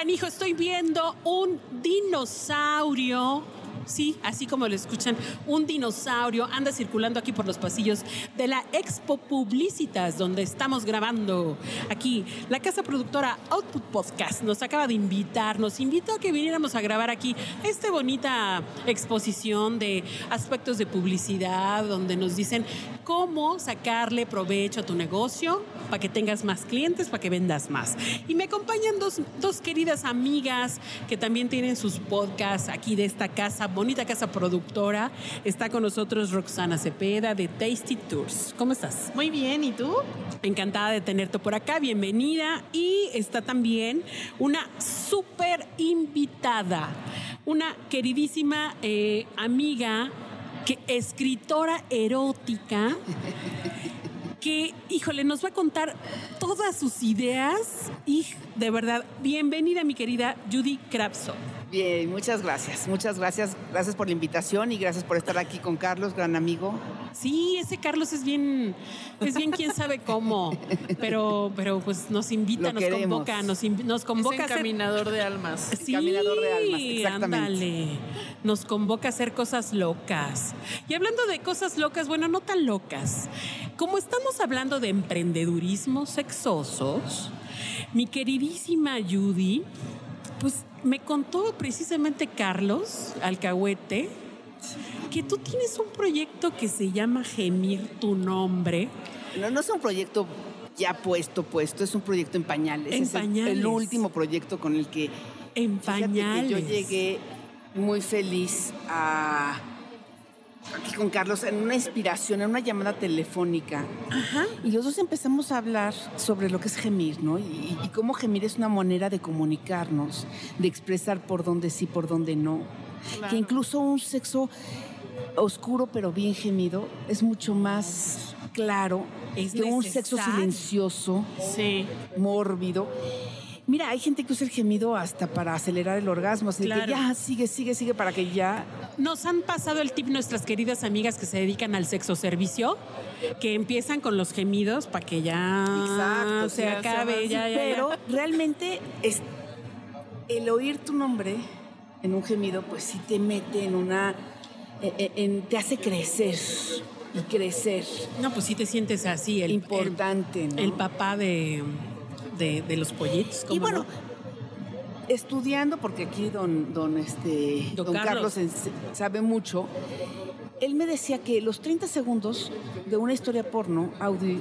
Canijo, estoy viendo un dinosaurio Sí, así como lo escuchan, un dinosaurio anda circulando aquí por los pasillos de la Expo Publicitas, donde estamos grabando. Aquí, la casa productora Output Podcast nos acaba de invitar, nos invitó a que viniéramos a grabar aquí esta bonita exposición de aspectos de publicidad, donde nos dicen cómo sacarle provecho a tu negocio para que tengas más clientes, para que vendas más. Y me acompañan dos, dos queridas amigas que también tienen sus podcasts aquí de esta casa bonita casa productora. Está con nosotros Roxana Cepeda de Tasty Tours. ¿Cómo estás? Muy bien, ¿y tú? Encantada de tenerte por acá, bienvenida. Y está también una súper invitada, una queridísima eh, amiga, que, escritora erótica que, híjole, nos va a contar todas sus ideas y de verdad, bienvenida mi querida Judy Krabso. Bien, muchas gracias, muchas gracias, gracias por la invitación y gracias por estar aquí con Carlos, gran amigo. Sí, ese Carlos es bien, es bien quién sabe cómo, pero, pero pues nos invita, nos convoca, nos, nos convoca es caminador de almas. Sí, caminador de almas, exactamente. Ándale. Nos convoca a hacer cosas locas. Y hablando de cosas locas, bueno, no tan locas. Como estamos hablando de emprendedurismo sexosos, mi queridísima Judy, pues me contó precisamente Carlos Alcahuete que tú tienes un proyecto que se llama Gemir tu nombre. No, no es un proyecto ya puesto, puesto, es un proyecto en pañales. En es pañales. El, el, último proyecto con el que. En pañales. Que yo llegué muy feliz a aquí con Carlos en una inspiración, en una llamada telefónica. Ajá. Y los dos empezamos a hablar sobre lo que es gemir, ¿no? Y, y, cómo gemir es una manera de comunicarnos, de expresar por dónde sí, por dónde no. Claro. Que incluso un sexo oscuro pero bien gemido es mucho más claro es que un sexo silencioso, sí. mórbido. Mira, hay gente que usa el gemido hasta para acelerar el orgasmo, así claro. que ya sigue, sigue, sigue para que ya. Nos han pasado el tip nuestras queridas amigas que se dedican al sexo servicio, que empiezan con los gemidos para que ya Exacto, se acabe, ya, ya, Pero realmente es el oír tu nombre en un gemido, pues sí te mete en una, en, en, te hace crecer y crecer. No, pues sí te sientes así, el importante, el, ¿no? el papá de de, de, los pollitos. Y bueno, no? estudiando, porque aquí don, don, este, don, don Carlos, Carlos sabe mucho, él me decía que los 30 segundos de una historia porno, audio,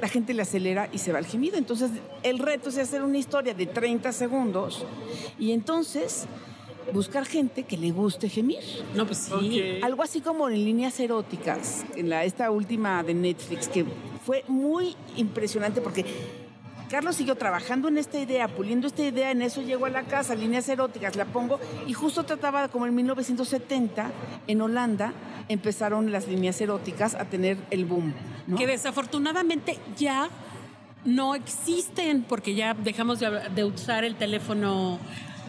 la gente le acelera y se va al gemido. Entonces, el reto es hacer una historia de 30 segundos y entonces buscar gente que le guste gemir. No, pues sí. Okay. Algo así como en líneas eróticas, en la, esta última de Netflix, que fue muy impresionante porque Carlos siguió trabajando en esta idea, puliendo esta idea, en eso llegó a la casa, líneas eróticas, la pongo, y justo trataba como en 1970, en Holanda, empezaron las líneas eróticas a tener el boom. Que desafortunadamente ya no existen, porque ya dejamos de, de usar el teléfono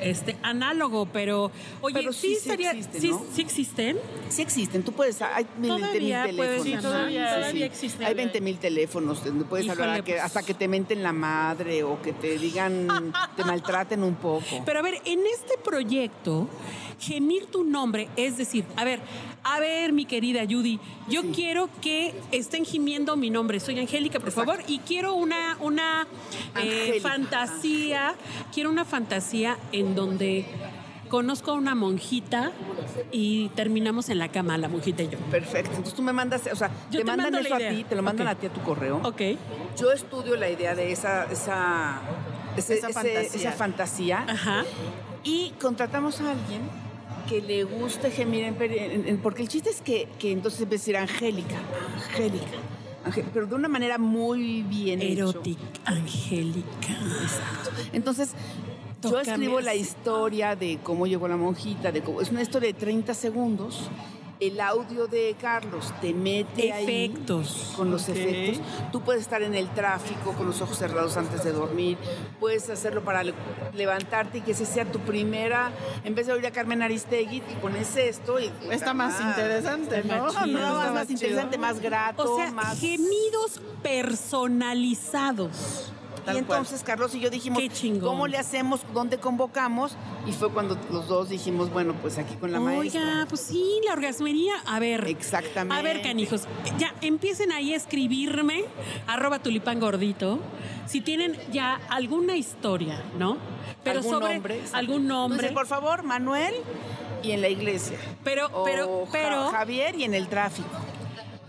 este análogo, pero oye, pero sí, sí, estaría, sí, existen, sí, existen. Sí existen, tú puedes, hay 20 mil teléfonos. Todavía, sí, todavía existen. Hay 20 mil teléfonos donde puedes Híjole, hablar que, pues. hasta que te menten la madre o que te digan, te maltraten un poco. Pero a ver, en este proyecto, gemir tu nombre, es decir, a ver, a ver, mi querida Judy, yo Sí. quiero que estén gimiendo mi nombre. Soy Angélica, por Exacto. favor, y quiero una, una eh, Angélica. fantasía, quiero una fantasía en donde conozco a una monjita y terminamos en la cama, la monjita y yo. Perfecto. Entonces tú me mandas, o sea, Yo te, te mandan mando eso la a idea. ti, te lo mandan a ti a tu correo. Ok. Yo estudio la idea de esa, esa, ese- Esa ese- fantasía. esa fantasía Ajá. y contratamos a alguien que le guste gemir en, peri- en- en- porque el chiste es que, que entonces empieza a decir Angélica, Angélica, Angé- pero de una manera muy bien. Erótica, angélica. Exacto. Entonces, Yo escribo la historia de cómo llegó la monjita, de cómo, es una historia de 30 segundos. El audio de Carlos te mete ahí Efectos. con los efectos. Tú puedes estar en el tráfico con los ojos cerrados antes de dormir. Puedes hacerlo para le- levantarte y que ese sea tu primera. En vez de oír a Carmen Aristegui, te pones esto y Está más interesante, está ¿no? más chido. No, más, más interesante, más grato, O sea, más. gemidos personalizados. Tal y entonces Carlos y yo dijimos, Qué chingón. ¿cómo le hacemos? ¿Dónde convocamos? Y fue cuando los dos dijimos, bueno, pues aquí con la Oiga, maestra. pues sí, la orgasmería. A ver. Exactamente. A ver, canijos, ya empiecen ahí a escribirme, arroba tulipán gordito, si tienen ya alguna historia, ¿no? Pero ¿Algún sobre nombre? Algún nombre. dices, por favor, Manuel y en la iglesia. Pero, O pero, Ja- pero, Javier y en el tráfico.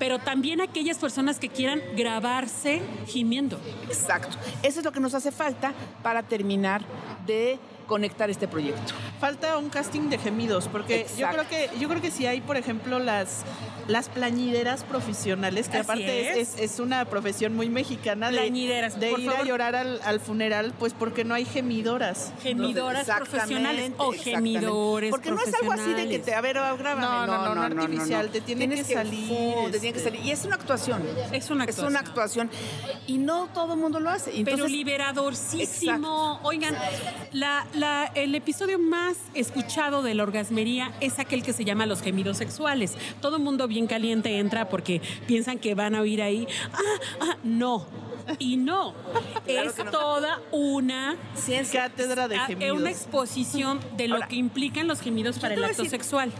Pero también aquellas personas que quieran grabarse gimiendo. Exacto. Eso es lo que nos hace falta para terminar de conectar este proyecto. Falta un casting de gemidos, porque yo creo que yo creo que si hay, por ejemplo, las las plañideras profesionales, que Así aparte es. es. Una profesión muy mexicana de, Plañideras, de por ir a llorar al, al funeral, pues porque no hay gemidoras. Gemidoras profesionales o gemidores Porque no es algo así de que te, a ver, grábame. No, no, no, no artificial, te tiene Tienes que salir, te tiene que este. salir. Y es una actuación. Es una Es una actuación. actuación. Y no todo el mundo lo hace. Pero liberadorcísimo. Oigan, la- la- el episodio más escuchado de la orgasmería es aquel que se llama Los gemidos sexuales. Todo el mundo bien caliente entra porque piensan que van a oír ahí. Ah, ah, no. Y no. es no. toda una Ciencia. Cátedra de gemidos. una exposición de lo Ahora, que implican los gemidos para el acto decir- sexual.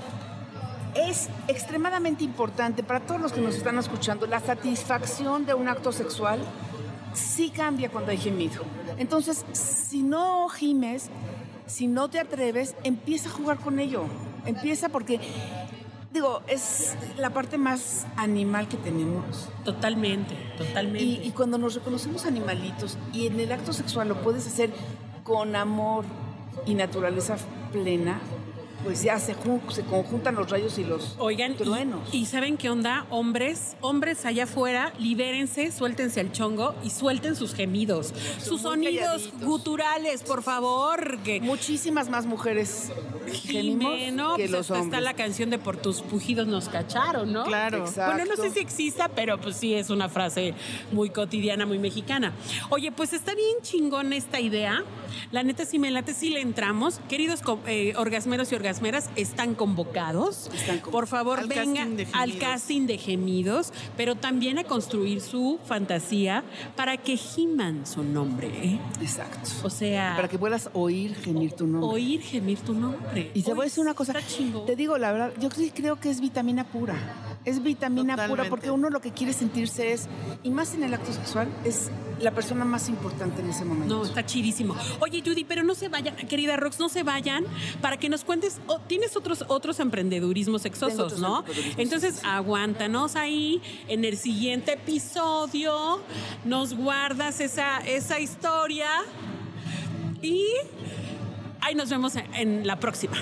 Es extremadamente importante para todos los que nos están escuchando. La satisfacción de un acto sexual sí cambia cuando hay gemido. Entonces, si no gimes, si no te atreves, empieza a jugar con ello. Empieza porque, digo, es la parte más animal que tenemos. Totalmente, totalmente. Y, y cuando nos reconocemos animalitos y en el acto sexual lo puedes hacer con amor y naturaleza plena, pues ya se, se conjuntan los rayos y los Oigan, y- truenos. Y, ¿saben qué onda? Hombres, hombres allá afuera, libérense, suéltense al chongo y suelten sus gemidos, sus sonidos calladitos. guturales, por favor. Que Muchísimas más mujeres gemimos gime, ¿no? que Pues los hasta hombres. está la canción de Por tus pujidos nos cacharon, ¿no? Claro. Exacto. Bueno, no sé si exista, pero pues sí es una frase muy cotidiana, muy mexicana. Oye, pues está bien chingón esta idea. La neta, si me late, sí le entramos. Queridos eh, orgasmeros y orgasmeras, están convocados. Están convocados. Por favor, Al vengan casting de al casting de gemidos, pero también a construir su fantasía para que giman su nombre. ¿eh? Exacto. O sea, Para que puedas oír gemir tu nombre. oír gemir tu nombre. Y te voy a decir una cosa. Te digo la verdad, yo sí creo que es vitamina pura. Es vitamina pura porque uno lo que quiere sentirse es, y más en el acto sexual, es la persona más importante en ese momento. No, está chidísimo. Oye, Judy, pero no se vayan, querida Rox, no se vayan para que nos cuentes. oh, Tienes otros otros emprendedurismos otros ¿no? emprendedurismos Entonces, sexosos. aguántanos ahí. En el siguiente episodio nos guardas esa, esa historia. Y ahí nos vemos en la próxima.